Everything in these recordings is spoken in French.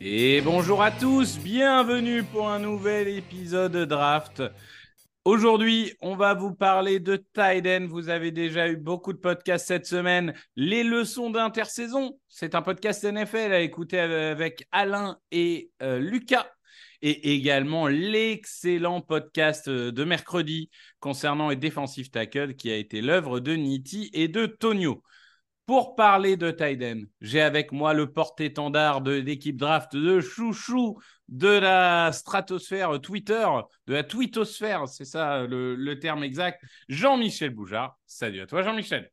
Et bonjour à tous, bienvenue pour un nouvel épisode de Draft. Aujourd'hui, on va vous parler de Tiden. Vous avez déjà eu beaucoup de podcasts cette semaine. Les leçons d'intersaison, c'est un podcast NFL à écouter avec Alain et euh, Lucas. Et également l'excellent podcast euh, de mercredi concernant les defensive tackle qui a été l'œuvre de Nitti et de Tonio. Pour parler de Tiden, j'ai avec moi le porte-étendard de l'équipe draft de chouchou de la stratosphère Twitter, de la twittosphère, c'est ça le, le terme exact, Jean-Michel Boujard. Salut à toi Jean-Michel.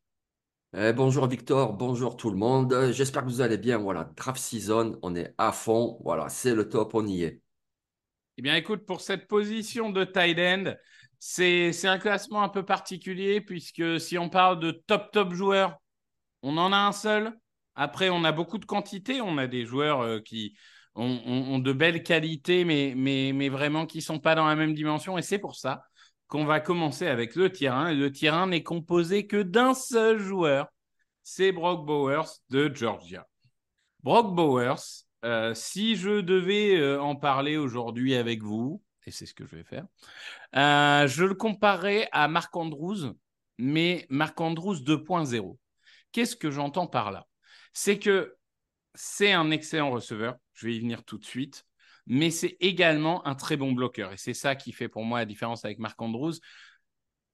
Eh, bonjour Victor, bonjour tout le monde. J'espère que vous allez bien. Voilà, draft season, on est à fond. Voilà, c'est le top, on y est. Eh bien écoute, pour cette position de tight end, c'est un classement un peu particulier puisque si on parle de top top joueurs, on en a un seul. Après, on a beaucoup de quantité. On a des joueurs euh, qui ont, de belles qualités, mais, mais, mais vraiment qui ne sont pas dans la même dimension. Et c'est pour ça qu'on va commencer avec le tir 1. Et le tir 1 n'est composé que d'un seul joueur. C'est Brock Bowers de Georgia. Brock Bowers, euh, si je devais euh, en parler aujourd'hui avec vous, et c'est ce que je vais faire, euh, je le comparerais à Marc Andrews, mais Marc Andrews 2.0. Qu'est-ce que j'entends par là? C'est que c'est un excellent receveur, je vais y venir tout de suite, mais c'est également un très bon bloqueur. Et c'est ça qui fait pour moi la différence avec Marc Andrews.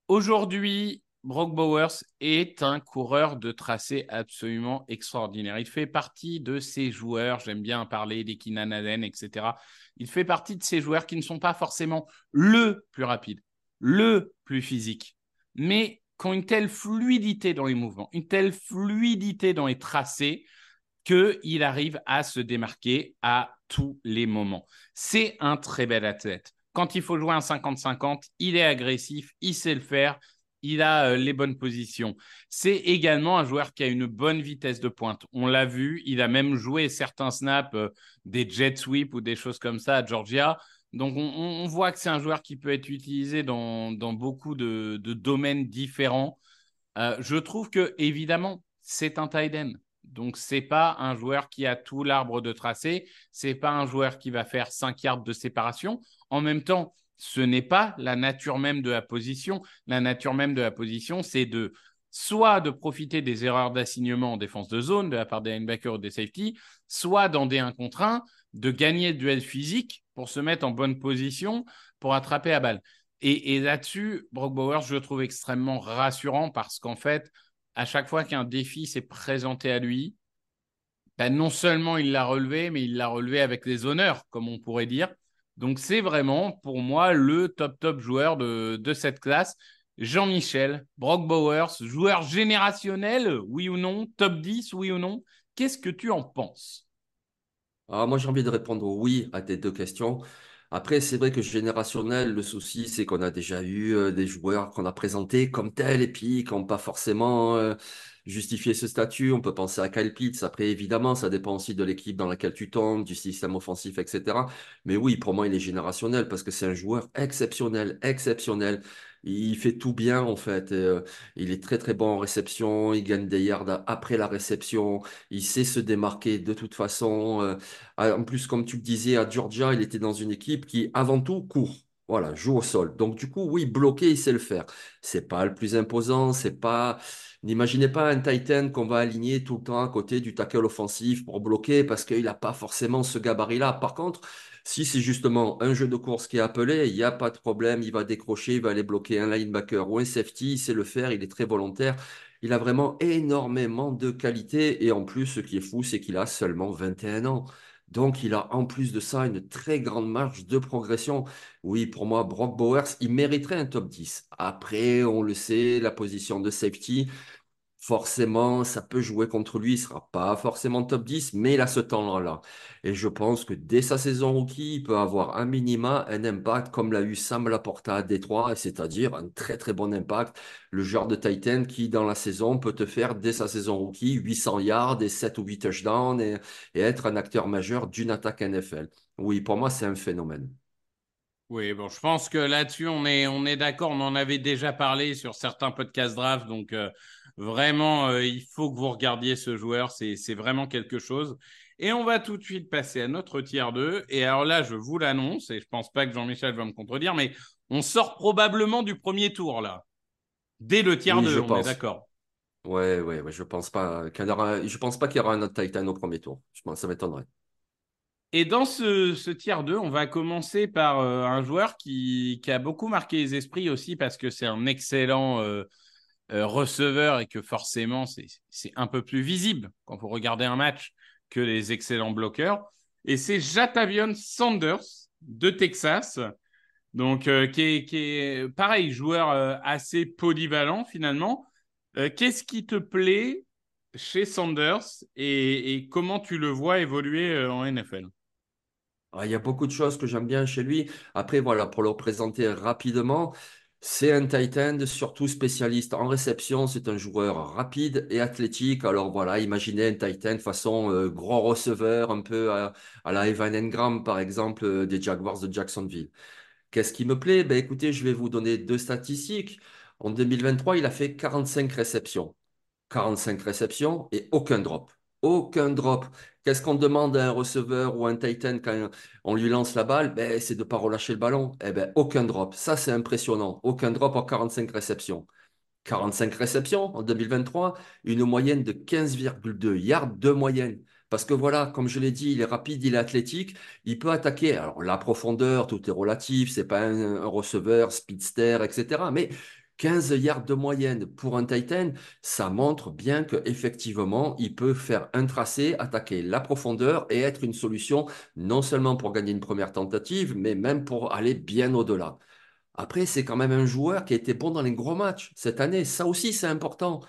Aujourd'hui, Brock Bowers est un coureur de tracé absolument extraordinaire. Il fait partie de ces joueurs, j'aime bien parler des Keenan Allen, etc. Il fait partie de ces joueurs qui ne sont pas forcément le plus rapide, le plus physique, mais qui ont une telle fluidité dans les mouvements, une telle fluidité dans les tracés qu'il arrive à se démarquer à tous les moments. C'est un très bel athlète. Quand il faut jouer un 50-50, il est agressif, il sait le faire, il a euh, les bonnes positions. C'est également un joueur qui a une bonne vitesse de pointe. On l'a vu, il a même joué certains snaps, euh, des jet sweeps ou des choses comme ça à Georgia. Donc on, voit que c'est un joueur qui peut être utilisé dans, beaucoup de, de domaines différents. Euh, je trouve que évidemment c'est un tight end. Donc c'est pas un joueur qui a tout l'arbre de tracé. C'est pas un joueur qui va faire 5 yards de séparation. En même temps, ce n'est pas la nature même de la position. La nature même de la position, c'est de soit de profiter des erreurs d'assignement en défense de zone de la part des linebackers ou des safety, soit dans des 1 contre 1, de gagner le duel physique pour se mettre en bonne position pour attraper la balle. Et, et là-dessus, Brock Bowers, je le trouve extrêmement rassurant parce qu'en fait, à chaque fois qu'un défi s'est présenté à lui, ben, non seulement il l'a relevé, mais il l'a relevé avec les honneurs, comme on pourrait dire. Donc c'est vraiment pour moi le top top joueur de, cette classe. Jean-Michel, Brock Bowers, joueur générationnel, oui ou non, top 10, oui ou non? Qu'est-ce que tu en penses? Alors, moi, j'ai envie de répondre oui à tes deux questions. Après, c'est vrai que générationnel, le souci, c'est qu'on a déjà eu euh, des joueurs qu'on a présentés comme tels et puis qui n'ont pas forcément euh, justifier ce statut. On peut penser à Kyle Pitts. Après, évidemment, ça dépend aussi de l'équipe dans laquelle tu tombes, du système offensif, etc. Mais oui, pour moi, il est générationnel parce que c'est un joueur exceptionnel, exceptionnel. Il fait tout bien en fait. Euh, il est très très bon en réception. Il gagne des yards après la réception. Il sait se démarquer de toute façon. Euh, en plus, comme tu le disais, à Georgia, il était dans une équipe qui avant tout court. Voilà, joue au sol. Donc du coup, oui, bloquer, il sait le faire. C'est pas le plus imposant, c'est pas. N'imaginez pas un Titan qu'on va aligner tout le temps à côté du tackle offensif pour bloquer parce qu'il n'a pas forcément ce gabarit-là. Par contre, si c'est justement un jeu de course qui est appelé, il n'y a pas de problème, il va décrocher, il va aller bloquer un linebacker ou un safety, il sait le faire, il est très volontaire. Il a vraiment énormément de qualité et en plus, ce qui est fou, c'est qu'il a seulement 21 ans. Donc, il a en plus de ça une très grande marge de progression. Oui, pour moi, Brock Bowers, il mériterait un top 10. Après, on le sait, la position de safety, forcément, ça peut jouer contre lui. Il ne sera pas forcément top 10, mais il a ce talent-là. Et je pense que dès sa saison rookie, il peut avoir un minima, un impact comme l'a eu Sam Laporta à Détroit, c'est-à-dire un très très bon impact. Le genre de Titan qui, dans la saison, peut te faire dès sa saison rookie 800 yards et 7 ou 8 touchdowns et, être un acteur majeur d'une attaque NFL. Oui, pour moi, c'est un phénomène. Oui, bon, je pense que là-dessus, on est, on est d'accord. On en avait déjà parlé sur certains podcasts draft. Donc, euh, vraiment, euh, il faut que vous regardiez ce joueur. C'est vraiment quelque chose. Et on va tout de suite passer à notre tiers 2. Et alors là, je vous l'annonce, et je pense pas que Jean-Michel va me contredire, mais on sort probablement du premier tour, là. Dès le tiers 2, on est d'accord. Ouais, ouais, ouais, je pense pas qu'il y aura, je pense pas qu'il y aura un autre Titan au premier tour. Je pense, ça m'étonnerait. Et dans ce, ce tiers 2, on va commencer par euh, un joueur qui, qui, a beaucoup marqué les esprits aussi parce que c'est un excellent euh, euh, receveur et que forcément c'est un peu plus visible quand vous regardez un match que les excellents bloqueurs. Et c'est Jatavion Sanders de Texas, donc qui est, qui, est, pareil, joueur assez polyvalent finalement. Qu'est-ce qui te plaît chez Sanders et, et, comment tu le vois évoluer en NFL ah, il y a beaucoup de choses que j'aime bien chez lui. Après, voilà, pour le présenter rapidement, c'est un Titan, surtout spécialiste en réception. C'est un joueur rapide et athlétique. Alors voilà, imaginez un Titan façon euh, grand receveur, un peu à, la Evan Engram, par exemple, euh, des Jaguars de Jacksonville. Qu'est-ce qui me plaît? Ben, écoutez, je vais vous donner deux statistiques. En 2023, il a fait 45 réceptions. 45 réceptions et aucun drop. Aucun drop. Qu'est-ce qu'on demande à un receveur ou un Titan quand on lui lance la balle? Ben, C'est de ne pas relâcher le ballon. Eh ben, aucun drop. Ça, c'est impressionnant. Aucun drop en 45 réceptions. 45 réceptions en 2023, une moyenne de 15,2 yards de moyenne. Parce que voilà, comme je l'ai dit, il est rapide, il est athlétique, il peut attaquer. Alors la profondeur, tout est relatif, c'est pas un receveur, speedster, etc. Mais 15 yards de moyenne pour un Titan, ça montre bien qu'effectivement, il peut faire un tracé, attaquer la profondeur et être une solution non seulement pour gagner une première tentative, mais même pour aller bien au-delà. Après, c'est quand même un joueur qui a été bon dans les gros matchs cette année. Ça aussi, c'est important.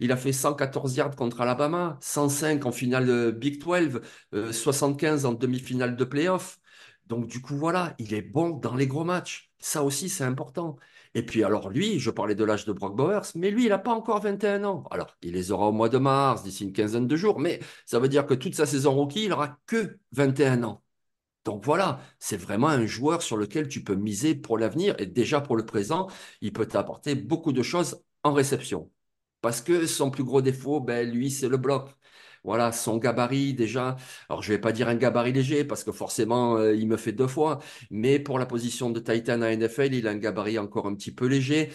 Il a fait 114 yards contre Alabama, 105 en finale Big 12, 75 euh, en demi-finale de playoff. Donc, du coup, voilà, il est bon dans les gros matchs. Ça aussi, c'est important. Et puis alors lui, je parlais de l'âge de Brock Bowers, mais lui, il n'a pas encore 21 ans. Alors, il les aura au mois de mars, d'ici une quinzaine de jours, mais ça veut dire que toute sa saison rookie, il n'aura que 21 ans. Donc voilà, c'est vraiment un joueur sur lequel tu peux miser pour l'avenir et déjà pour le présent, il peut t'apporter beaucoup de choses en réception. Parce que son plus gros défaut, ben, lui, c'est le bloc. Voilà, son gabarit déjà. Alors, je ne vais pas dire un gabarit léger parce que forcément, euh, il me fait deux fois. Mais pour la position de Titan à NFL, il a un gabarit encore un petit peu léger.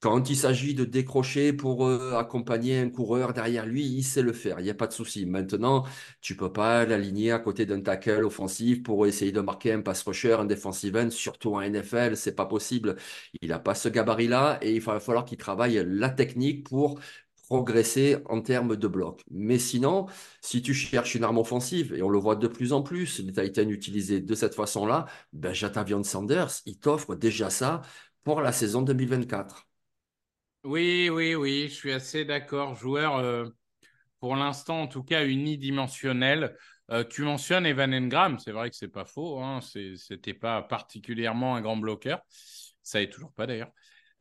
Quand il s'agit de décrocher pour euh, accompagner un coureur derrière lui, il sait le faire, il n'y a pas de souci. Maintenant, tu ne peux pas l'aligner à côté d'un tackle offensif pour essayer de marquer un pass rusher, un defensive end, surtout en NFL, c'est pas possible. Il n'a pas ce gabarit-là et il va falloir qu'il travaille la technique pour progresser en termes de bloc. Mais sinon, si tu cherches une arme offensive, et on le voit de plus en plus, les Titans utilisés de cette façon-là, ben Jatavion Sanders, il t'offre déjà ça pour la saison 2024. Oui, oui, oui, je suis assez d'accord. Joueur, euh, pour l'instant, en tout cas, unidimensionnel. Euh, tu mentionnes Evan Engram, c'est vrai que c'est pas faux, hein, c'était pas particulièrement un grand bloqueur, ça est toujours pas d'ailleurs.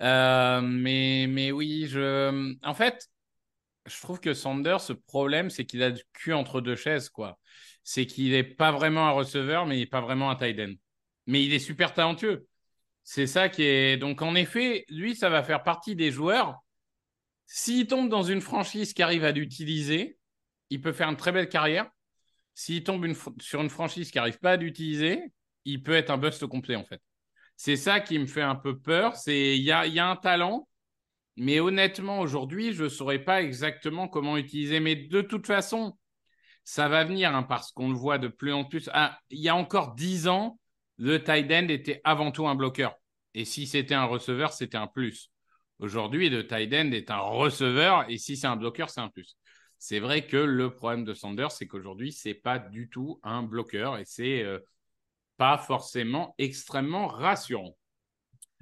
Euh, mais, mais oui, je... en fait, je trouve que Sanders, ce problème, c'est qu'il a le cul entre deux chaises, quoi. C'est qu'il n'est pas vraiment un receveur, mais il n'est pas vraiment un tight end. Mais il est super talentueux. C'est ça qui est. Donc, en effet, lui, ça va faire partie des joueurs. S'il tombe dans une franchise qui arrive à l'utiliser, il peut faire une très belle carrière. S'il tombe sur une franchise qui n'arrive pas à l'utiliser, il peut être un bust complet, en fait. C'est ça qui me fait un peu peur. C'est il y a un talent, mais honnêtement, aujourd'hui, je ne saurais pas exactement comment utiliser. Mais de toute façon, ça va venir hein, parce qu'on le voit de plus en plus. Ah, il y a encore dix ans, le tight end était avant tout un bloqueur. Et si c'était un receveur, c'était un plus. Aujourd'hui, le tight end est un receveur et si c'est un bloqueur, c'est un plus. C'est vrai que le problème de Sanders, c'est qu'aujourd'hui, ce n'est pas du tout un bloqueur et c'est euh, pas forcément extrêmement rassurant.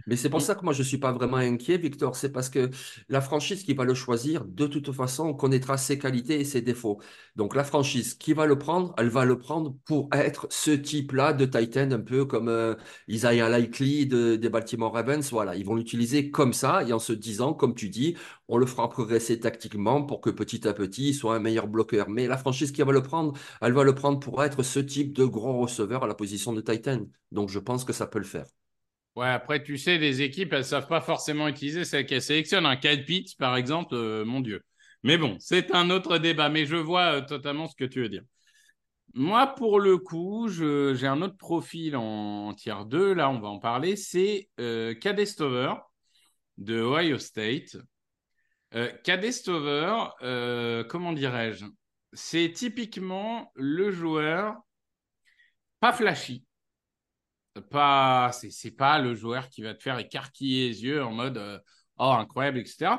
Mais c'est pour ça que moi, je ne suis pas vraiment inquiet, Victor. C'est parce que la franchise qui va le choisir, de toute façon, connaîtra ses qualités et ses défauts. Donc, la franchise qui va le prendre, elle va le prendre pour être ce type-là de Titan, un peu comme euh, Isaiah Likely des Baltimore Ravens. Voilà, ils vont l'utiliser comme ça et en se disant, comme tu dis, on le fera progresser tactiquement pour que petit à petit, il soit un meilleur bloqueur. Mais la franchise qui va le prendre, elle va le prendre pour être ce type de gros receveur à la position de Titan. Donc, je pense que ça peut le faire. Ouais, après, tu sais, les équipes, elles ne savent pas forcément utiliser celles qu'elles sélectionnent. Un Kyle Pitts, par exemple, euh, mon Dieu. Mais bon, c'est un autre débat, mais je vois euh, totalement ce que tu veux dire. Moi, pour le coup, j'ai un autre profil en, tier 2, là, on va en parler. C'est euh, Cadestover de Ohio State. Cadestover, comment dirais-je? C'est typiquement le joueur pas flashy pas, c'est pas le joueur qui va te faire écarquiller les yeux en mode euh, oh incroyable, etc.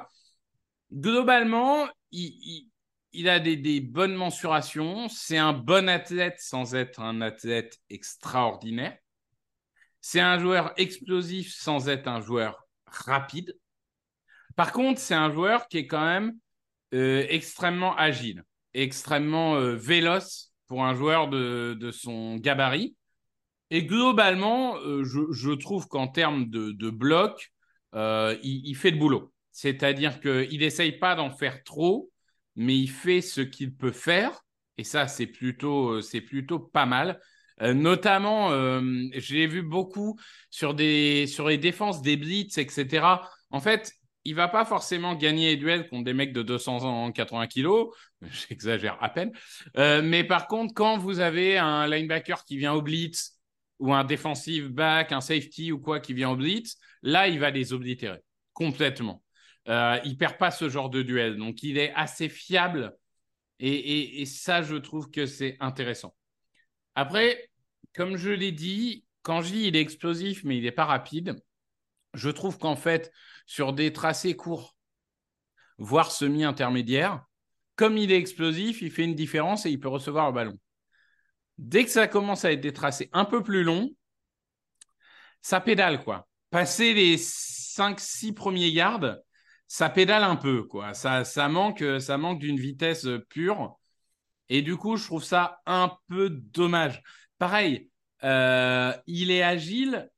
Globalement, il, a des, bonnes mensurations. C'est un bon athlète sans être un athlète extraordinaire. C'est un joueur explosif sans être un joueur rapide. Par contre, c'est un joueur qui est quand même euh, extrêmement agile, extrêmement euh, véloce pour un joueur de son gabarit. Et globalement, euh, je, trouve qu'en termes de, bloc, euh, il, fait le boulot. C'est-à-dire qu'il n'essaye pas d'en faire trop, mais il fait ce qu'il peut faire. Et ça, c'est plutôt, euh, c'est plutôt pas mal. notamment, j'ai vu beaucoup sur, des, les défenses des blitz, etc. En fait, il va pas forcément gagner les duels contre des mecs de 280 kilos, j'exagère à peine. mais par contre, quand vous avez un linebacker qui vient au blitz ou un defensive back, un safety ou quoi qui vient en blitz, là, il va les oblitérer complètement. Euh, il perd pas ce genre de duel. Donc, il est assez fiable. Et, ça, je trouve que c'est intéressant. Après, comme je l'ai dit, quand je dis il est explosif, mais il n'est pas rapide, je trouve qu'en fait, sur des tracés courts, voire semi-intermédiaires, comme il est explosif, il fait une différence et il peut recevoir le ballon. Dès que ça commence à être des tracés un peu plus longs, ça pédale, quoi. Passer les 5-6 premiers yards, ça pédale un peu, quoi. Ça, ça manque, ça manque d'une vitesse pure. Et du coup, je trouve ça un peu dommage. Pareil, euh, il est agile,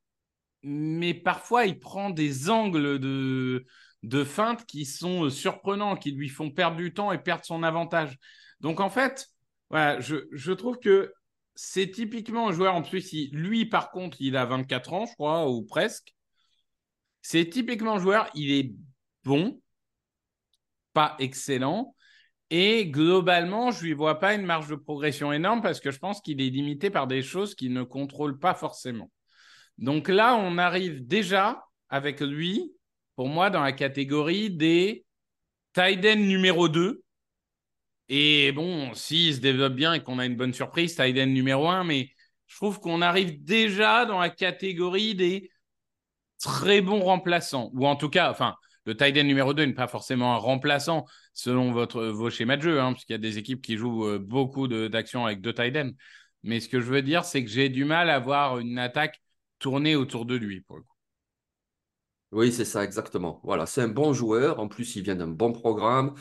mais parfois il prend des angles de, de feinte qui sont surprenants, qui lui font perdre du temps et perdre son avantage. Donc en fait, je, je trouve que c'est typiquement un joueur, en plus, lui, par contre, il a 24 ans, je crois, ou presque. C'est typiquement un joueur, il est bon, pas excellent. Et globalement, je ne lui vois pas une marge de progression énorme parce que je pense qu'il est limité par des choses qu'il ne contrôle pas forcément. Donc là, on arrive déjà avec lui, pour moi, dans la catégorie des Tiden numéro 2 et bon, s'il se développe bien et qu'on a une bonne surprise, Tyden numéro 1, mais je trouve qu'on arrive déjà dans la catégorie des très bons remplaçants. Ou en tout cas, enfin, le Tyden numéro 2 n'est pas forcément un remplaçant selon votre, vos schémas de jeu, hein, parce qu'il y a des équipes qui jouent euh, beaucoup d'actions avec deux Tyden. Mais ce que je veux dire, c'est que j'ai du mal à voir une attaque tourner autour de lui, pour le coup. Oui, c'est ça, exactement. Voilà, c'est un bon joueur. En plus, il vient d'un bon programme.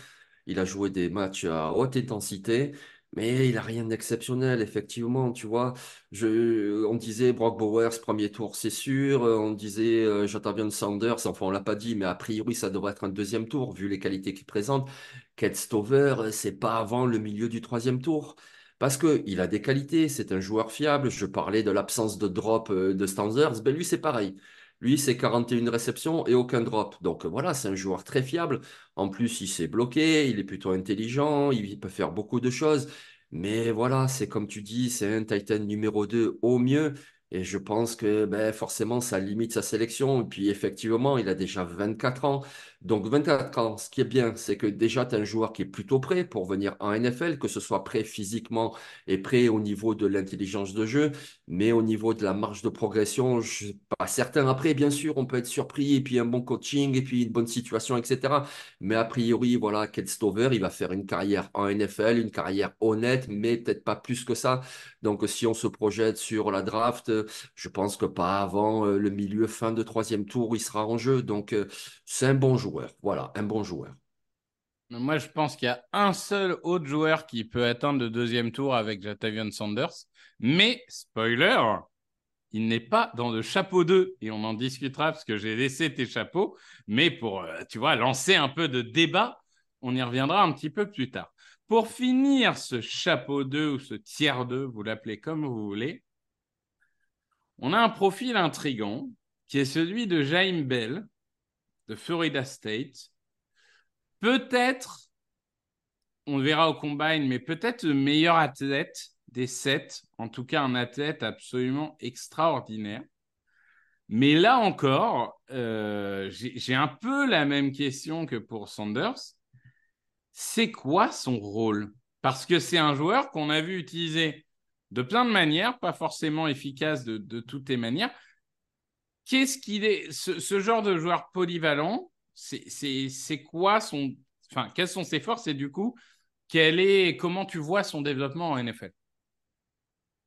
Il a joué des matchs à haute intensité. Mais il a rien d'exceptionnel, effectivement, tu vois. On disait Brock Bowers, premier tour, c'est sûr. On disait euh, Jatavion Sanders, enfin, on l'a pas dit, mais a priori, ça devrait être un deuxième tour, vu les qualités qu'il présente. Kate Stover, c'est pas avant le milieu du troisième tour. Parce qu'il a des qualités, c'est un joueur fiable. Je parlais de l'absence de drop euh, de Sanders, ben lui, c'est pareil. Lui, c'est 41 réceptions et aucun drop. Donc voilà, c'est un joueur très fiable. En plus, il s'est bloqué, il est plutôt intelligent, il peut faire beaucoup de choses. Mais voilà, c'est comme tu dis, c'est un Titan numéro 2 au mieux. Et je pense que ben, forcément, ça limite sa sélection. Et puis effectivement, il a déjà 24 ans. Donc 24 ans, ce qui est bien, c'est que déjà, tu as un joueur qui est plutôt prêt pour venir en NFL, que ce soit prêt physiquement et prêt au niveau de l'intelligence de jeu, mais au niveau de la marge de progression, je ne suis pas certain. Après, bien sûr, on peut être surpris, et puis un bon coaching, et puis une bonne situation, etc. Mais a priori, voilà, Kate Stover, il va faire une carrière en NFL, une carrière honnête, mais peut-être pas plus que ça. Donc si on se projette sur la draft, je pense que pas avant euh, le milieu, fin de troisième tour, il sera en jeu. Donc euh, c'est un bon joueur. Voilà, un bon joueur. Moi, je pense qu'il y a un seul autre joueur qui peut atteindre le deuxième tour avec Jatavion Sanders. Mais, spoiler, il n'est pas dans le chapeau 2. Et on en discutera parce que j'ai laissé tes chapeaux. Mais pour, euh, tu vois, lancer un peu de débat, on y reviendra un petit peu plus tard. Pour finir ce chapeau 2 ou ce tiers 2, vous l'appelez comme vous voulez, on a un profil intrigant qui est celui de Jaime Bell de Florida State. Peut-être, on le verra au combine, mais peut-être le meilleur athlète des sept, en tout cas un athlète absolument extraordinaire. Mais là encore, euh, j'ai un peu la même question que pour Sanders. C'est quoi son rôle? Parce que c'est un joueur qu'on a vu utiliser de plein de manières, pas forcément efficace de, toutes les manières. Qu'est-ce qu'il est, ce, genre de joueur polyvalent C'est quoi son, enfin, quelles sont ses forces et du coup, quel est, comment tu vois son développement en NFL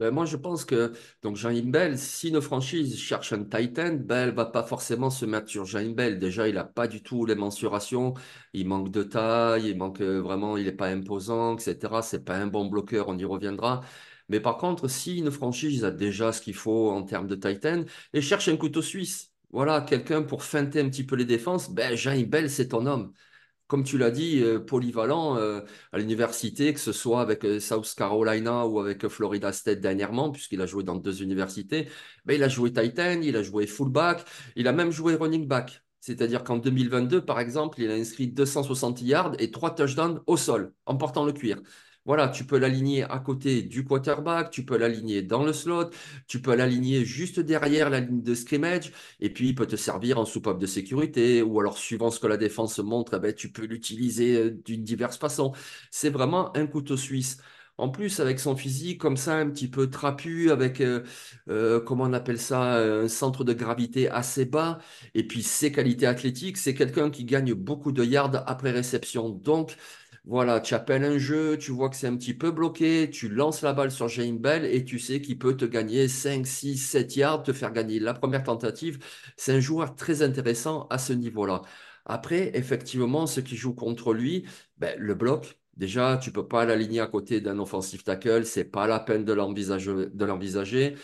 ben moi, je pense que donc Jean Bell, si nos franchises cherchent un Titan, Bell va pas forcément se mettre sur Jean Bell. Déjà, il n'a pas du tout les mensurations. Il manque de taille, il manque euh, vraiment, il n'est pas imposant, etc. C'est pas un bon bloqueur, on y reviendra. Mais par contre, si une franchise a déjà ce qu'il faut en termes de Titan et cherche un couteau suisse, voilà, quelqu'un pour feinter un petit peu les défenses, ben Jean Bell, c'est ton homme. Comme tu l'as dit, euh, polyvalent euh, à l'université, que ce soit avec euh, South Carolina ou avec Florida State dernièrement, puisqu'il a joué dans deux universités, ben, il a joué Titan, il a joué fullback, il a même joué running back. C'est-à-dire qu'en 2022, par exemple, il a inscrit 260 yards et trois touchdowns au sol, en portant le cuir. Voilà, tu peux l'aligner à côté du quarterback, tu peux l'aligner dans le slot, tu peux l'aligner juste derrière la ligne de scrimmage, et puis il peut te servir en soupape de sécurité, ou alors suivant ce que la défense montre, eh ben, tu peux l'utiliser euh, d'une diverse façon. C'est vraiment un couteau suisse. En plus, avec son physique comme ça, un petit peu trapu, avec, euh, euh, comment on appelle ça, un centre de gravité assez bas, et puis ses qualités athlétiques, c'est quelqu'un qui gagne beaucoup de yards après réception. Donc, voilà, tu appelles un jeu, tu vois que c'est un petit peu bloqué, tu lances la balle sur James Bell et tu sais qu'il peut te gagner 5, 6, 7 yards, te faire gagner la première tentative. C'est un joueur très intéressant à ce niveau-là. Après, effectivement, ce qui joue contre lui, ben, le bloc, déjà, tu peux pas l'aligner à côté d'un offensive tackle, c'est pas la peine de l'envisager.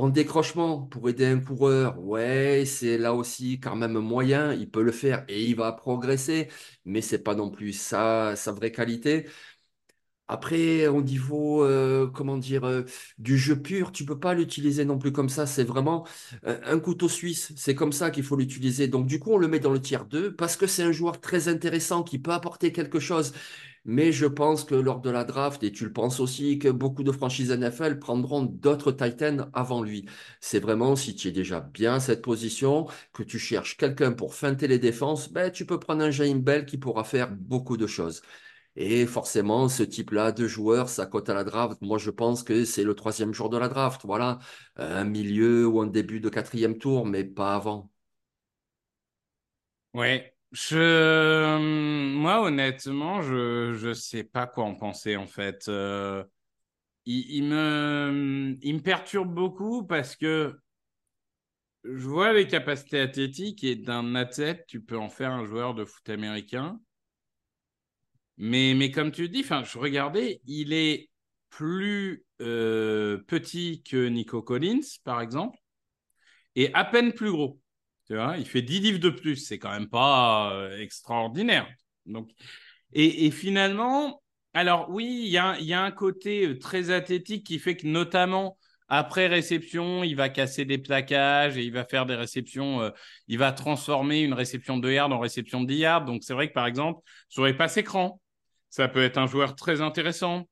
En décrochement, pour aider un coureur, ouais, c'est là aussi quand même moyen, il peut le faire et il va progresser, mais c'est pas non plus sa, vraie qualité. Après, au niveau, euh, comment dire, euh, du jeu pur, tu peux pas l'utiliser non plus comme ça. C'est vraiment un couteau suisse. C'est comme ça qu'il faut l'utiliser. Donc, du coup, on le met dans le tiers 2 parce que c'est un joueur très intéressant qui peut apporter quelque chose. Mais je pense que lors de la draft, et tu le penses aussi, que beaucoup de franchises NFL prendront d'autres Titans avant lui. C'est vraiment, si tu es déjà bien à cette position, que tu cherches quelqu'un pour feinter les défenses, ben, tu peux prendre un James Bell qui pourra faire beaucoup de choses. Et forcément, ce type-là de joueur, ça cote à la draft. Moi, je pense que c'est le troisième jour de la draft. Voilà, un milieu ou un début de quatrième tour, mais pas avant. Ouais, je, moi, honnêtement, je ne sais pas quoi en penser, en fait. Euh, il, me, il me perturbe beaucoup parce que je vois les capacités athlétiques et d'un athlète, tu peux en faire un joueur de foot américain. Mais, mais comme tu dis, je regardais, il est plus euh, petit que Nico Collins, par exemple, et à peine plus gros. Tu vois, il fait 10 livres de plus, c'est quand même pas euh, extraordinaire. Donc, et, finalement, alors oui, il y a, un côté euh, très athlétique qui fait que notamment après réception, il va casser des plaquages et il va faire des réceptions, euh, il va transformer une réception de yards en réception de 10 yards. Donc c'est vrai que par exemple, sur les passes écran, ça peut être un joueur très intéressant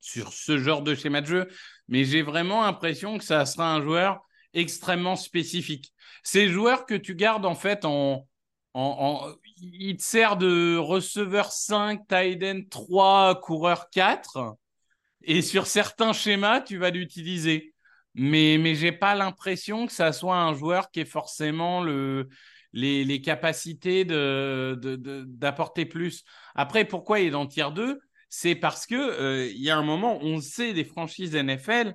sur ce genre de schéma de jeu, mais j'ai vraiment l'impression que ça sera un joueur extrêmement spécifique. Ces joueurs que tu gardes en fait en, en, il te sert de receveur 5, tight end 3, coureur 4. Et sur certains schémas, tu vas l'utiliser. Mais, mais je n'ai pas l'impression que ça soit un joueur qui ait forcément le, les, les capacités d'apporter de, de, plus. Après, pourquoi il est dans tier 2 C'est parce qu'il euh, y a un moment, on sait, des franchises NFL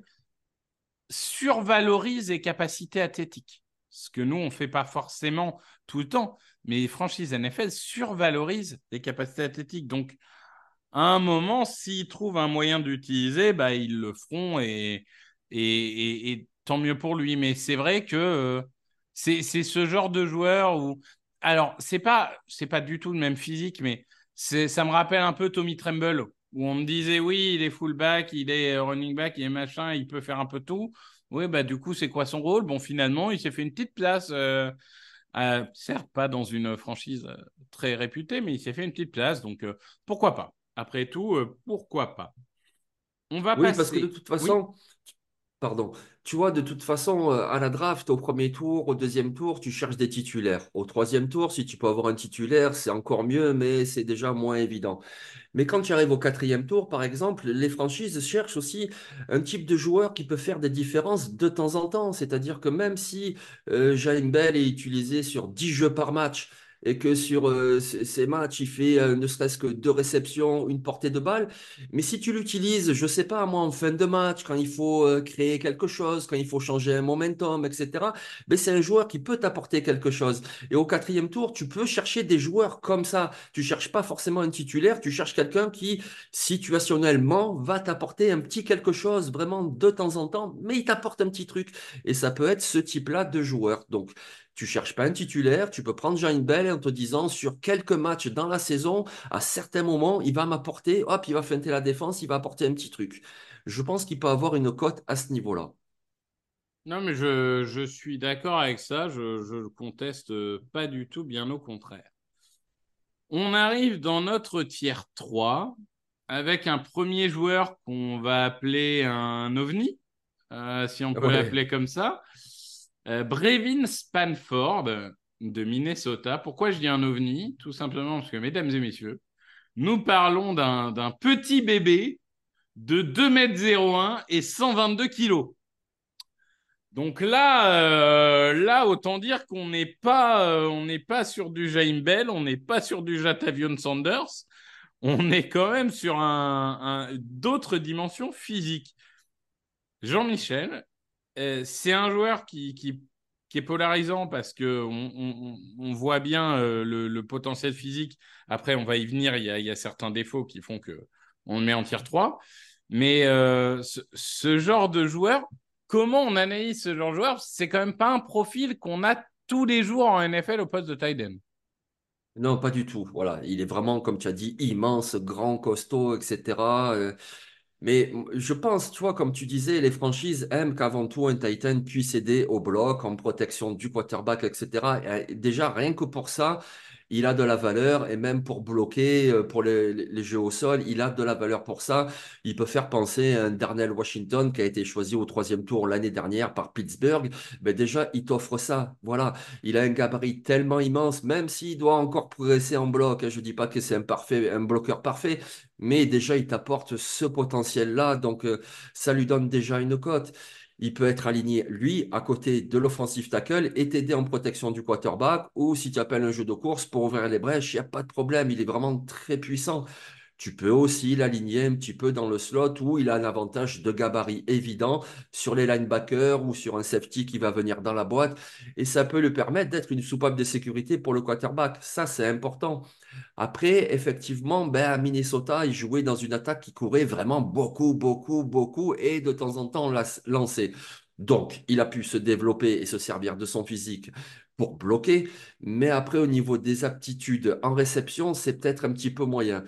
survalorisent les capacités athlétiques. Ce que nous, on ne fait pas forcément tout le temps. Mais les franchises NFL survalorisent les capacités athlétiques. Donc, à un moment, s'ils trouvent un moyen d'utiliser, bah, ils le feront et, et, et, tant mieux pour lui. Mais c'est vrai que euh, c'est ce genre de joueur où. Alors, c'est pas, pas du tout le même physique, mais ça me rappelle un peu Tommy Tremble, où on me disait oui, il est fullback, il est running back, il est machin, il peut faire un peu tout. Oui, bah du coup, c'est quoi son rôle? Bon, finalement, il s'est fait une petite place. Euh, certes, pas dans une franchise euh, très réputée, mais il s'est fait une petite place. Donc, euh, pourquoi pas? Après tout, pourquoi pas? On va oui, parce que de toute façon, pardon, tu vois, de toute façon, à la draft, au premier tour, au deuxième tour, tu cherches des titulaires. Au troisième tour, si tu peux avoir un titulaire, c'est encore mieux, mais c'est déjà moins évident. Mais quand tu arrives au quatrième tour, par exemple, les franchises cherchent aussi un type de joueur qui peut faire des différences de temps en temps. C'est-à-dire que même si euh, Bell est utilisé sur 10 jeux par match, et que sur euh, ces matchs, il fait euh, ne serait-ce que deux réceptions, une portée de balle. Mais si tu l'utilises, je sais pas, moi, en fin de match, quand il faut euh, créer quelque chose, quand il faut changer un momentum, etc., ben, c'est un joueur qui peut t'apporter quelque chose. Et au quatrième tour, tu peux chercher des joueurs comme ça. Tu cherches pas forcément un titulaire, tu cherches quelqu'un qui, situationnellement, va t'apporter un petit quelque chose, vraiment de temps en temps, mais il t'apporte un petit truc. Et ça peut être ce type-là de joueur. Donc, tu cherches pas un titulaire, tu peux prendre Jean Bell en te disant sur quelques matchs dans la saison, à certains moments, il va m'apporter, hop, il va feinter la défense, il va apporter un petit truc. Je pense qu'il peut avoir une cote à ce niveau-là. Non, mais je, je suis d'accord avec ça, je ne conteste pas du tout, bien au contraire. On arrive dans notre tiers 3 avec un premier joueur qu'on va appeler un ovni, euh, si on peut l'appeler comme ça. Euh, Brevin Spanford de Minnesota. Pourquoi je dis un ovni? Tout simplement parce que, mesdames et messieurs, nous parlons d'un petit bébé de 2,01 m et 122 kg. Donc là, euh, là, autant dire qu'on n'est pas, euh, pas sur du Jaime Bell, on n'est pas sur du Jatavion Sanders, on est quand même sur un d'autres dimensions physiques. Jean-Michel, c'est un joueur qui, qui, est polarisant parce qu'on on, voit bien euh, le, potentiel physique. Après, on va y venir. Il y a, certains défauts qui font qu'on le met en tier 3. Mais euh, ce, genre de joueur, comment on analyse ce genre de joueur? C'est quand même pas un profil qu'on a tous les jours en NFL au poste de tight. Non, pas du tout. Voilà, il est vraiment, comme tu as dit, immense, grand, costaud, etc. Mais je pense, tu vois, comme tu disais, les franchises aiment qu'avant tout un Titan puisse aider au bloc, en protection du quarterback, etc. Et déjà, rien que pour ça, il a de la valeur et même pour bloquer, euh, pour les, jeux au sol, il a de la valeur pour ça. Il peut faire penser à Darnell Washington qui a été choisi au troisième tour l'année dernière par Pittsburgh. Mais déjà, il t'offre ça. Voilà, il a un gabarit tellement immense, même s'il doit encore progresser en bloc. Hein. Je ne dis pas que c'est un, un bloqueur parfait, mais déjà, il t'apporte ce potentiel-là. Donc, euh, ça lui donne déjà une cote il peut être aligné, lui, à côté de l'offensive tackle et t'aider en protection du quarterback ou si tu appelles un jeu de course pour ouvrir les brèches, il n'y a pas de problème. Il est vraiment très puissant. Tu peux aussi l'aligner un petit peu dans le slot où il a un avantage de gabarit évident sur les linebackers ou sur un safety qui va venir dans la boîte. Et ça peut lui permettre d'être une soupape de sécurité pour le quarterback. Ça, c'est important. Après, effectivement, ben, à Minnesota, il jouait dans une attaque qui courait vraiment beaucoup, beaucoup, beaucoup et de temps en temps lançait. Donc, il a pu se développer et se servir de son physique pour bloquer. Mais après, au niveau des aptitudes en réception, c'est peut-être un petit peu moyen.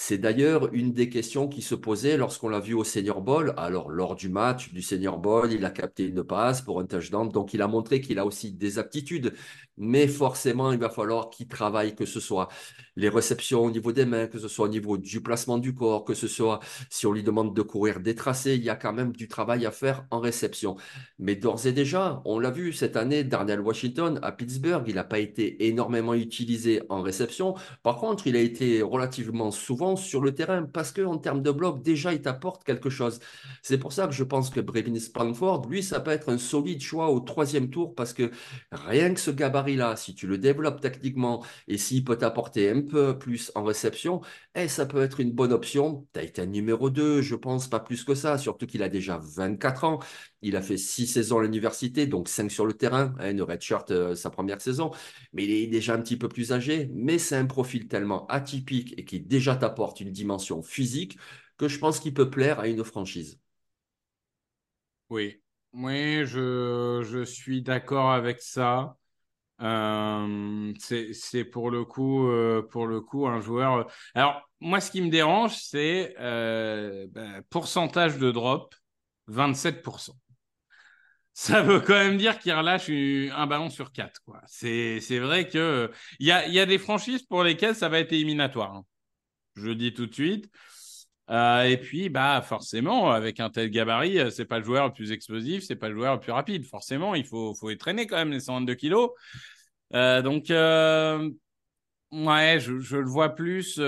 C'est d'ailleurs une des questions qui se posait lorsqu'on l'a vu au Senior Bowl. Alors, lors du match du Senior Bowl, il a capté une passe pour un touchdown. Donc, il a montré qu'il a aussi des aptitudes. Mais forcément, il va falloir qu'il travaille, que ce soit les réceptions au niveau des mains, que ce soit au niveau du placement du corps, que ce soit si on lui demande de courir des tracés, il y a quand même du travail à faire en réception. Mais d'ores et déjà, on l'a vu cette année, Darnell Washington à Pittsburgh, il n'a pas été énormément utilisé en réception. Par contre, il a été relativement souvent sur le terrain parce qu'en termes de bloc, déjà, il t'apporte quelque chose. C'est pour ça que je pense que Brevin Spangford, lui, ça peut être un solide choix au troisième tour parce que rien que ce gabarit-là, si tu le développes techniquement et s'il peut t'apporter un peu plus en réception, eh, ça peut être une bonne option. Tu as été un numéro 2, je pense, pas plus que ça, surtout qu'il a déjà 24 ans. Il a fait six saisons à l'université, donc cinq sur le terrain, hein, une redshirt euh, sa première saison. Mais il est déjà un petit peu plus âgé. Mais c'est un profil tellement atypique et qui déjà t'apporte une dimension physique que je pense qu'il peut plaire à une franchise. Oui, oui, je, je suis d'accord avec ça. Euh, c'est pour le coup euh, pour le coup un joueur. Alors moi, ce qui me dérange, c'est ben, pourcentage de drop, 27% ça veut quand même dire qu'il relâche un ballon sur quatre. C'est, vrai qu'il y a, y a des franchises pour lesquelles ça va être éliminatoire. Hein. Je dis tout de suite. Euh, et puis, bah, forcément, avec un tel gabarit, euh, c'est pas le joueur le plus explosif, c'est pas le joueur le plus rapide. Forcément, il faut, faut traîner quand même les 122 kilos. Euh, donc, ouais, je, le vois plus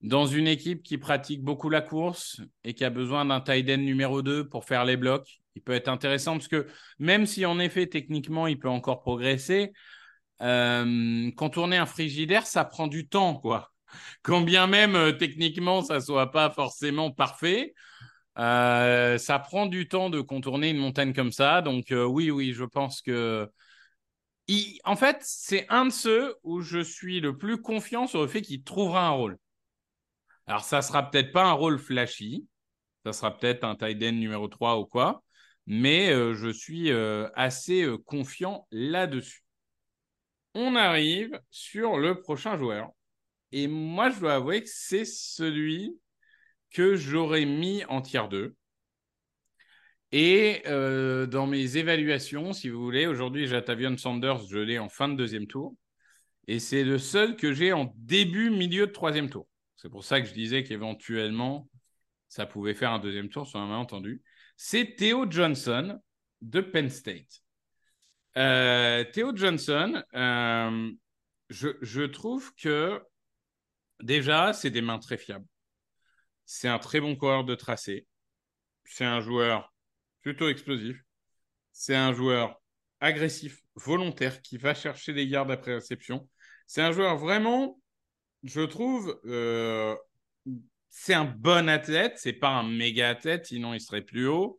dans une équipe qui pratique beaucoup la course et qui a besoin d'un tight end numéro 2 pour faire les blocs il peut être intéressant parce que même si en effet techniquement il peut encore progresser, contourner un frigidaire ça prend du temps quoi. Quand bien même euh, techniquement ça soit pas forcément parfait, euh, ça prend du temps de contourner une montagne comme ça. Donc oui oui je pense que en fait c'est un de ceux où je suis le plus confiant sur le fait qu'il trouvera un rôle. Alors ça sera peut-être pas un rôle flashy, ça sera peut-être un tight numéro 3 ou quoi, mais euh, je suis euh, assez euh, confiant là-dessus. On arrive sur le prochain joueur. Et moi, je dois avouer que c'est celui que j'aurais mis en tier 2. Et dans mes évaluations, si vous voulez, aujourd'hui, Jatavion Sanders, je l'ai en fin de deuxième tour. Et c'est le seul que j'ai en début, milieu de troisième tour. C'est pour ça que je disais qu'éventuellement, ça pouvait faire un deuxième tour sur un malentendu c'est Theo Johnson de Penn State. Euh, Theo Johnson, euh, je, trouve que déjà, c'est des mains très fiables. C'est un très bon coureur de tracé. C'est un joueur plutôt explosif. C'est un joueur agressif, volontaire, qui va chercher les gardes après réception. C'est un joueur vraiment, je trouve, euh, c'est un bon athlète, c'est pas un méga athlète, sinon il serait plus haut,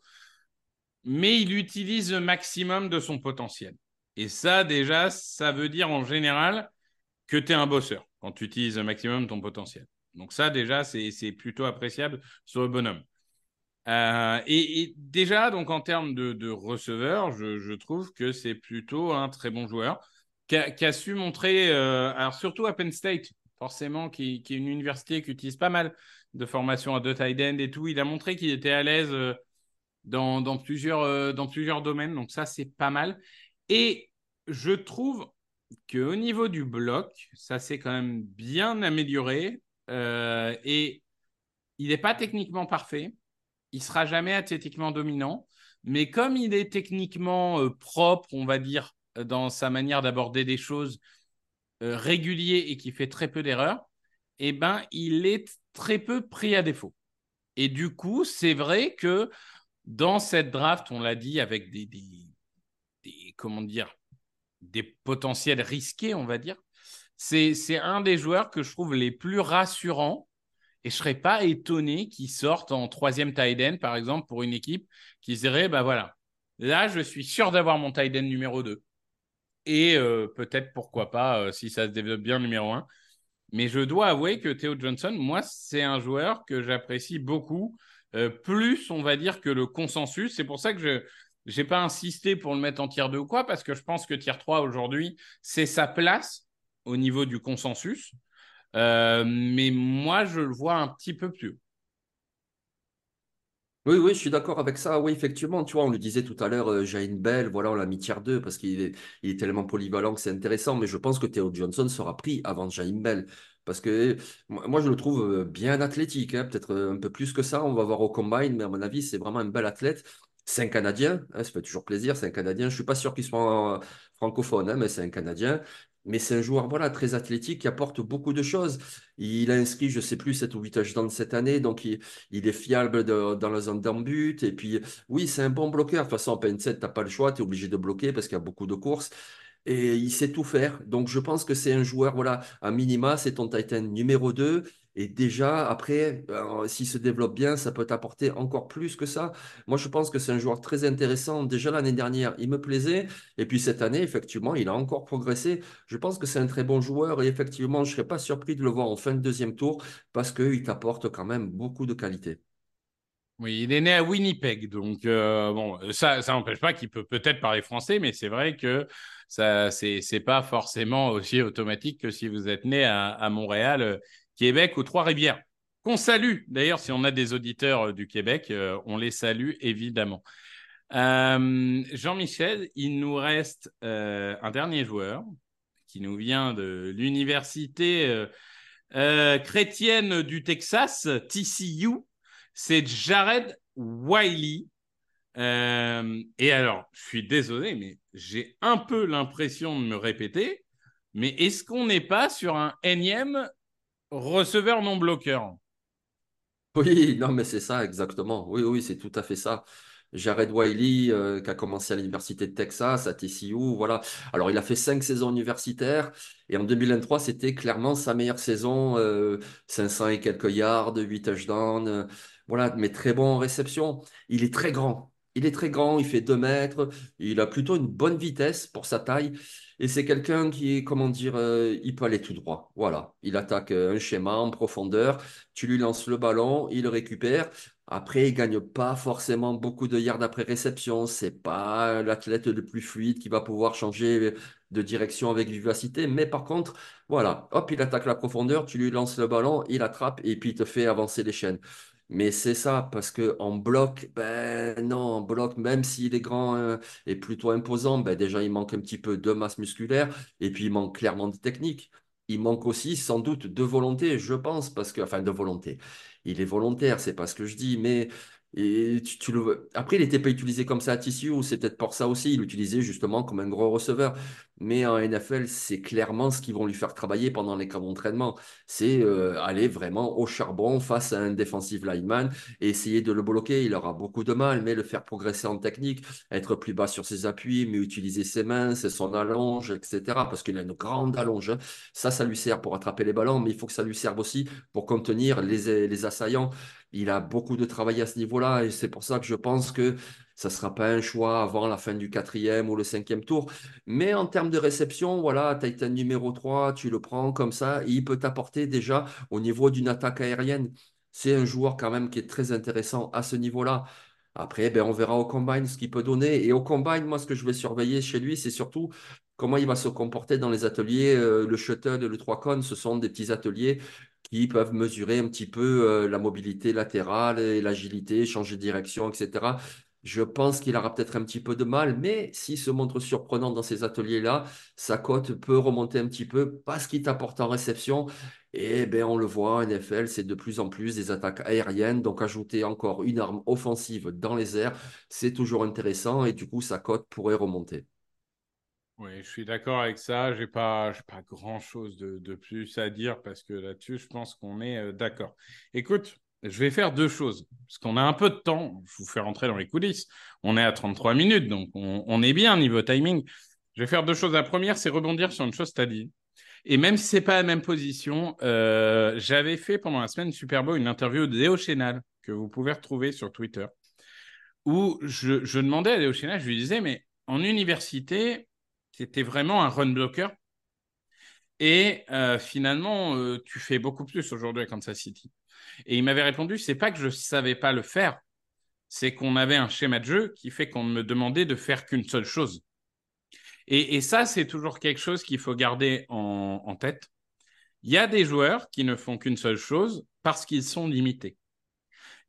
mais il utilise le maximum de son potentiel. Et ça, déjà, ça veut dire en général que tu es un bosseur quand tu utilises le maximum ton potentiel. Donc ça, déjà, c'est plutôt appréciable sur le bonhomme. Euh, et, déjà, donc en termes de, receveur, je, trouve que c'est plutôt un très bon joueur qui a, su montrer, euh, alors surtout à Penn State, forcément, qui, est une université qui utilise pas mal de formation à deux tight end et tout. Il a montré qu'il était à l'aise euh, dans plusieurs domaines. Donc ça, c'est pas mal. Et je trouve qu'au niveau du bloc, ça s'est quand même bien amélioré. Euh, et il n'est pas techniquement parfait. Il sera jamais athlétiquement dominant. Mais comme il est techniquement propre, on va dire, dans sa manière d'aborder des choses régulier et qui fait très peu d'erreurs, eh ben, il est très peu pris à défaut. Et du coup, c'est vrai que dans cette draft, on l'a dit, avec des, comment dire, des potentiels risqués, on va dire, c'est un des joueurs que je trouve les plus rassurants Et je serais pas étonné qu'il sorte en troisième tight end, par exemple, pour une équipe qui dirait, bah voilà, là, je suis sûr d'avoir mon tight end numéro 2. Et euh, peut-être, pourquoi pas, euh, si ça se développe bien, numéro 1. Mais je dois avouer que Theo Johnson, moi, c'est un joueur que j'apprécie beaucoup, euh, plus, on va dire, que le consensus. C'est pour ça que je n'ai pas insisté pour le mettre en tier 2 ou quoi, parce que je pense que tier 3 aujourd'hui, c'est sa place au niveau du consensus. Euh, mais moi, je le vois un petit peu plus. Oui, oui, je suis d'accord avec ça. Oui, effectivement, tu vois, on le disait tout à l'heure, euh, Jain Bell, voilà, on l'a mis tier 2 parce qu'il est, tellement polyvalent que c'est intéressant. Mais je pense que Theo Johnson sera pris avant Jain Bell. Parce que moi, je le trouve euh, bien athlétique, hein, peut-être un peu plus que ça. On va voir au combine, mais à mon avis, c'est vraiment un bel athlète. C'est un Canadien, hein, ça fait toujours plaisir, c'est un Canadien. Je ne suis pas sûr qu'il soit francophone, hein, mais c'est un Canadien. Mais c'est un joueur voilà, très athlétique qui apporte beaucoup de choses. Il a inscrit, je ne sais plus, 7 ou 8 touchdowns cette année, donc il, est fiable dans la zone d'embut. Et puis, oui, c'est un bon bloqueur. De toute façon, en PN7, tu n'as pas le choix, tu es obligé de bloquer parce qu'il y a beaucoup de courses. Et il sait tout faire. Donc, je pense que c'est un joueur, voilà, à minima, c'est ton Titan numéro 2. Et déjà, après, euh, s'il se développe bien, ça peut t'apporter encore plus que ça. Moi, je pense que c'est un joueur très intéressant. Déjà l'année dernière, il me plaisait. Et puis cette année, effectivement, il a encore progressé. Je pense que c'est un très bon joueur. Et effectivement, je ne serais pas surpris de le voir en fin de deuxième tour parce qu'il t'apporte quand même beaucoup de qualité. Oui, il est né à Winnipeg, donc euh, bon, ça, ça n'empêche pas qu'il peut peut-être parler français, mais c'est vrai que ça, c'est, pas forcément aussi automatique que si vous êtes né à, à Montréal euh, Québec ou Trois-Rivières. Qu'on salue. D'ailleurs, si on a des auditeurs euh, du Québec, euh, on les salue évidemment. Euh, Jean-Michel, il nous reste un dernier joueur qui nous vient de l'université chrétienne du Texas, TCU. C'est Jared Wiley. et alors, je suis désolé, mais j'ai un peu l'impression de me répéter. Mais est-ce qu'on n'est pas sur un énième receveur non bloqueur. Oui, non, mais c'est ça, exactement. Oui, oui, c'est tout à fait ça. Jared Wiley, euh, qui a commencé à l'Université de Texas, à TCU, voilà. Alors, il a fait cinq saisons universitaires et en 2023, c'était clairement sa meilleure saison. 500 euh, et quelques yards, 8 touchdowns, euh, voilà, mais très bon en réception. Il est très grand. Il est très grand, il fait 2 mètres, il a plutôt une bonne vitesse pour sa taille. Et c'est quelqu'un qui comment dire, euh, il peut aller tout droit. Voilà, il attaque euh, un schéma en profondeur, tu lui lances le ballon, il le récupère. Après, il gagne pas forcément beaucoup de yards après réception. C'est pas l'athlète le plus fluide qui va pouvoir changer de direction avec vivacité. Mais par contre, voilà, hop, il attaque la profondeur, tu lui lances le ballon, il attrape et puis il te fait avancer les chaînes. Mais c'est ça, parce qu'en bloc, ben non, en bloc, même s'il est grand hein, et plutôt imposant, ben déjà il manque un petit peu de masse musculaire et puis il manque clairement de technique. Il manque aussi sans doute de volonté, je pense, parce que, enfin de volonté. Il est volontaire, c'est pas ce que je dis, mais et tu, le... Après, il n'était pas utilisé comme ça à Tissu, c'est peut-être pour ça aussi. Il l'utilisait justement comme un gros receveur. Mais en NFL, c'est clairement ce qu'ils vont lui faire travailler pendant les camps d'entraînement. C'est euh, aller vraiment au charbon face à un defensive lineman et essayer de le bloquer. Il aura beaucoup de mal, mais le faire progresser en technique, être plus bas sur ses appuis, mais utiliser ses mains, son allonge, etc. Parce qu'il a une grande allonge. Ça, ça lui sert pour attraper les ballons, mais il faut que ça lui serve aussi pour contenir les, les assaillants. Il a beaucoup de travail à ce niveau-là et c'est pour ça que je pense que ça ne sera pas un choix avant la fin du quatrième ou le cinquième tour. Mais en termes de réception, voilà, Titan numéro 3, tu le prends comme ça, il peut t'apporter déjà au niveau d'une attaque aérienne. C'est un joueur quand même qui est très intéressant à ce niveau-là. Après, ben, on verra au combine ce qu'il peut donner. Et au combine, moi, ce que je vais surveiller chez lui, c'est surtout comment il va se comporter dans les ateliers. Euh, le shuttle le 3 cônes, ce sont des petits ateliers qui peuvent mesurer un petit peu euh, la mobilité latérale et l'agilité, changer de direction, etc. Je pense qu'il aura peut-être un petit peu de mal, mais s'il se montre surprenant dans ces ateliers-là, sa cote peut remonter un petit peu parce qu'il t'apporte en réception. Et bien, on le voit, NFL, c'est de plus en plus des attaques aériennes. Donc, ajouter encore une arme offensive dans les airs, c'est toujours intéressant et du coup, sa cote pourrait remonter. Oui, je suis d'accord avec ça. Je n'ai pas, pas grand-chose de, plus à dire parce que là-dessus, je pense qu'on est euh, d'accord. Écoute, je vais faire deux choses, parce qu'on a un peu de temps. Je vous fais rentrer dans les coulisses. On est à 33 minutes, donc on, est bien niveau timing. Je vais faire deux choses. La première, c'est rebondir sur une chose que tu as dit. Et même si c'est pas la même position, euh, j'avais fait pendant la semaine Super Bowl une interview de Léo Chénal que vous pouvez retrouver sur Twitter, où je, demandais à Léo Chénal, je lui disais, mais en université, c'était vraiment un run blocker. Et euh, finalement, euh, tu fais beaucoup plus aujourd'hui à Kansas City. Et il m'avait répondu, c'est pas que je savais pas le faire, c'est qu'on avait un schéma de jeu qui fait qu'on me demandait de faire qu'une seule chose. Et, ça, c'est toujours quelque chose qu'il faut garder en, tête. Il y a des joueurs qui ne font qu'une seule chose parce qu'ils sont limités.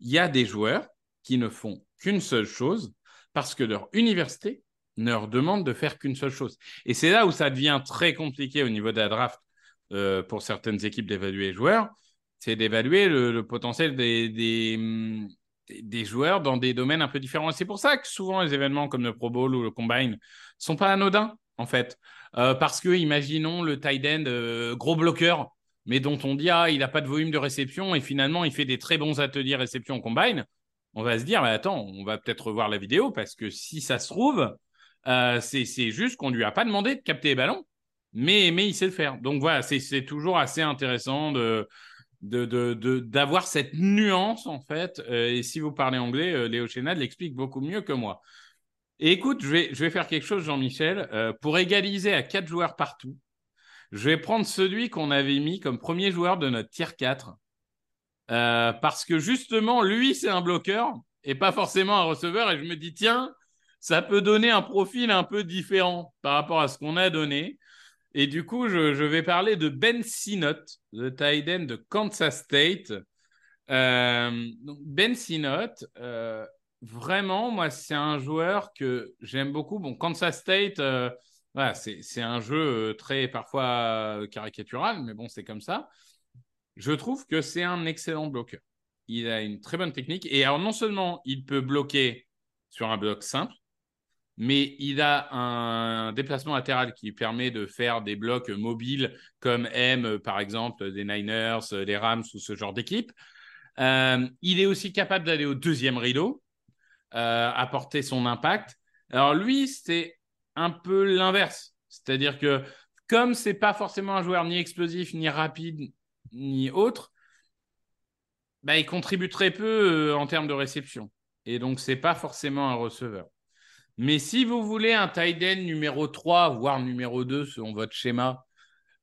Il y a des joueurs qui ne font qu'une seule chose parce que leur université ne leur demande de faire qu'une seule chose. Et c'est là où ça devient très compliqué au niveau de la draft euh, pour certaines équipes d'évaluer les joueurs, c'est d'évaluer le, potentiel des, des, des, joueurs dans des domaines un peu différents. C'est pour ça que souvent les événements comme le Pro Bowl ou le Combine sont pas anodins, en fait. Euh, parce que, imaginons le tight end euh, gros bloqueur, mais dont on dit, ah, il n'a pas de volume de réception et finalement, il fait des très bons ateliers réception au Combine. On va se dire, mais attends, on va peut-être revoir la vidéo parce que si ça se trouve, euh, c'est juste qu'on lui a pas demandé de capter les ballons, mais, mais il sait le faire. Donc voilà, c'est toujours assez intéressant de de, de, cette nuance en fait. Euh, et si vous parlez anglais, euh, Léo Chénad l'explique beaucoup mieux que moi. Et écoute, je vais, je vais faire quelque chose, Jean-Michel, euh, pour égaliser à quatre joueurs partout. Je vais prendre celui qu'on avait mis comme premier joueur de notre tier 4. Euh, parce que justement, lui, c'est un bloqueur et pas forcément un receveur. Et je me dis, tiens, ça peut donner un profil un peu différent par rapport à ce qu'on a donné. Et du coup, je, vais parler de Ben Sinot, le tight end de Kansas State. Euh, ben Sinot, euh, vraiment, moi, c'est un joueur que j'aime beaucoup. Bon, Kansas State, euh, c'est un jeu très parfois caricatural, mais bon, c'est comme ça. Je trouve que c'est un excellent bloqueur. Il a une très bonne technique. Et alors, non seulement il peut bloquer sur un bloc simple, mais il a un déplacement latéral qui permet de faire des blocs mobiles comme M, par exemple, des Niners, des Rams ou ce genre d'équipe. Euh, il est aussi capable d'aller au deuxième rideau, euh, apporter son impact. Alors lui, c'est un peu l'inverse. C'est-à-dire que comme c'est pas forcément un joueur ni explosif, ni rapide, ni autre, bah, il contribue très peu euh, en termes de réception. Et donc, c'est pas forcément un receveur. Mais si vous voulez un tight end numéro 3, voire numéro 2 selon votre schéma,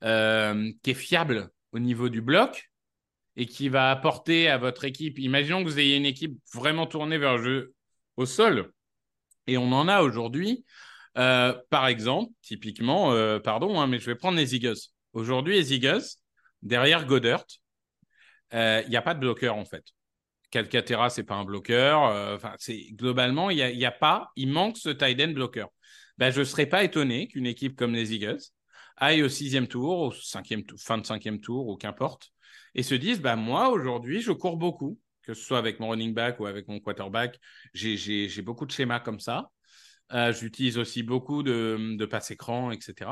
euh, qui est fiable au niveau du bloc et qui va apporter à votre équipe, imaginons que vous ayez une équipe vraiment tournée vers le jeu au sol, et on en a aujourd'hui, euh, par exemple, typiquement, euh, pardon, hein, mais je vais prendre les Eagles. Aujourd'hui, les Eagles, derrière Goddard, il n'y a pas de bloqueur en fait. Calcaterra, c'est pas un bloqueur. Euh, globalement, il y a, pas, il manque ce tight end bloqueur. Ben, je serais pas étonné qu'une équipe comme les Eagles aille au sixième tour, au cinquième tour, fin de cinquième tour, ou qu'importe, et se dise, ben moi aujourd'hui, je cours beaucoup, que ce soit avec mon running back ou avec mon quarterback, j'ai beaucoup de schémas comme ça. Euh, J'utilise aussi beaucoup de, de passe écran, etc.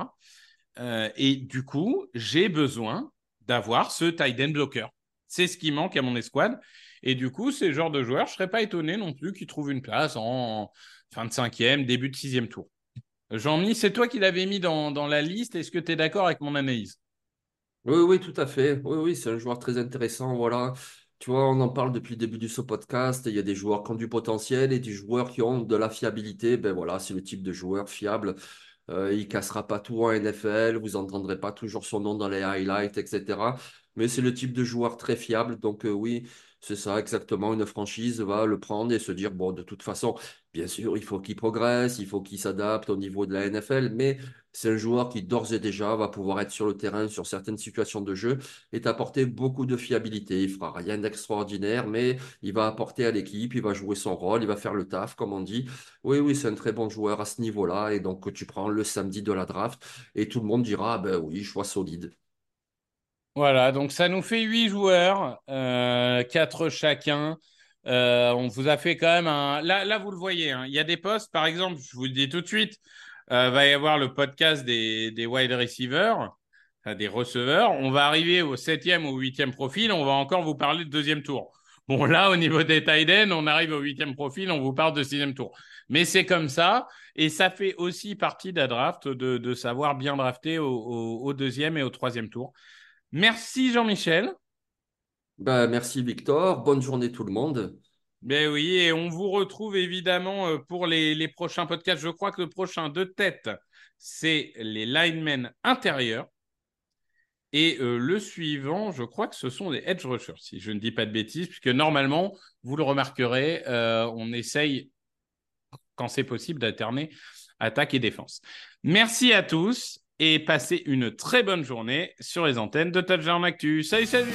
Euh, et du coup, j'ai besoin d'avoir ce tight end bloqueur. C'est ce qui manque à mon escouade. Et du coup, ces genres de joueurs, je ne serais pas étonné non plus qu'ils trouvent une place en fin de cinquième, début de sixième tour. Jean-Mi, c'est toi qui l'avais mis dans, dans, la liste. Est-ce que tu es d'accord avec mon analyse? Oui, oui, tout à fait. Oui, oui, c'est un joueur très intéressant. Voilà. Tu vois, on en parle depuis le début de ce podcast. Il y a des joueurs qui ont du potentiel et des joueurs qui ont de la fiabilité. Ben voilà, c'est le type de joueur fiable. Euh, il cassera pas tout en NFL. Vous entendrez pas toujours son nom dans les highlights, etc. Mais c'est le type de joueur très fiable. Donc euh, oui, c'est ça, exactement. Une franchise va le prendre et se dire, bon, de toute façon, bien sûr, il faut qu'il progresse, il faut qu'il s'adapte au niveau de la NFL, mais c'est un joueur qui, d'ores et déjà, va pouvoir être sur le terrain sur certaines situations de jeu et apporter beaucoup de fiabilité. Il fera rien d'extraordinaire, mais il va apporter à l'équipe, il va jouer son rôle, il va faire le taf, comme on dit. Oui, oui, c'est un très bon joueur à ce niveau-là. Et donc, tu prends le samedi de la draft et tout le monde dira, ah ben oui, choix solide. Voilà, donc ça nous fait huit joueurs, euh, quatre chacun. Euh, on vous a fait quand même un. Là, vous le voyez, hein. il y a des postes, par exemple, je vous le dis tout de suite, euh, va y avoir le podcast des, wide receivers, des receveurs. On va arriver au septième ou huitième profil, on va encore vous parler de deuxième tour. Bon, là, au niveau des tight on arrive au huitième profil, on vous parle de sixième tour. Mais c'est comme ça. Et ça fait aussi partie d'un draft de, de, savoir bien drafter au, au, deuxième et au troisième tour. Merci Jean-Michel. Ben, merci Victor. Bonne journée tout le monde. Ben oui, et on vous retrouve évidemment euh, pour les, les prochains podcasts. Je crois que le prochain de tête, c'est les linemen intérieurs. Et euh, le suivant, je crois que ce sont des edge rushers, si je ne dis pas de bêtises, puisque normalement, vous le remarquerez, euh, on essaye, quand c'est possible, d'alterner attaque et défense. Merci à tous et passez une très bonne journée sur les antennes de Touchdown Actu. Salut, salut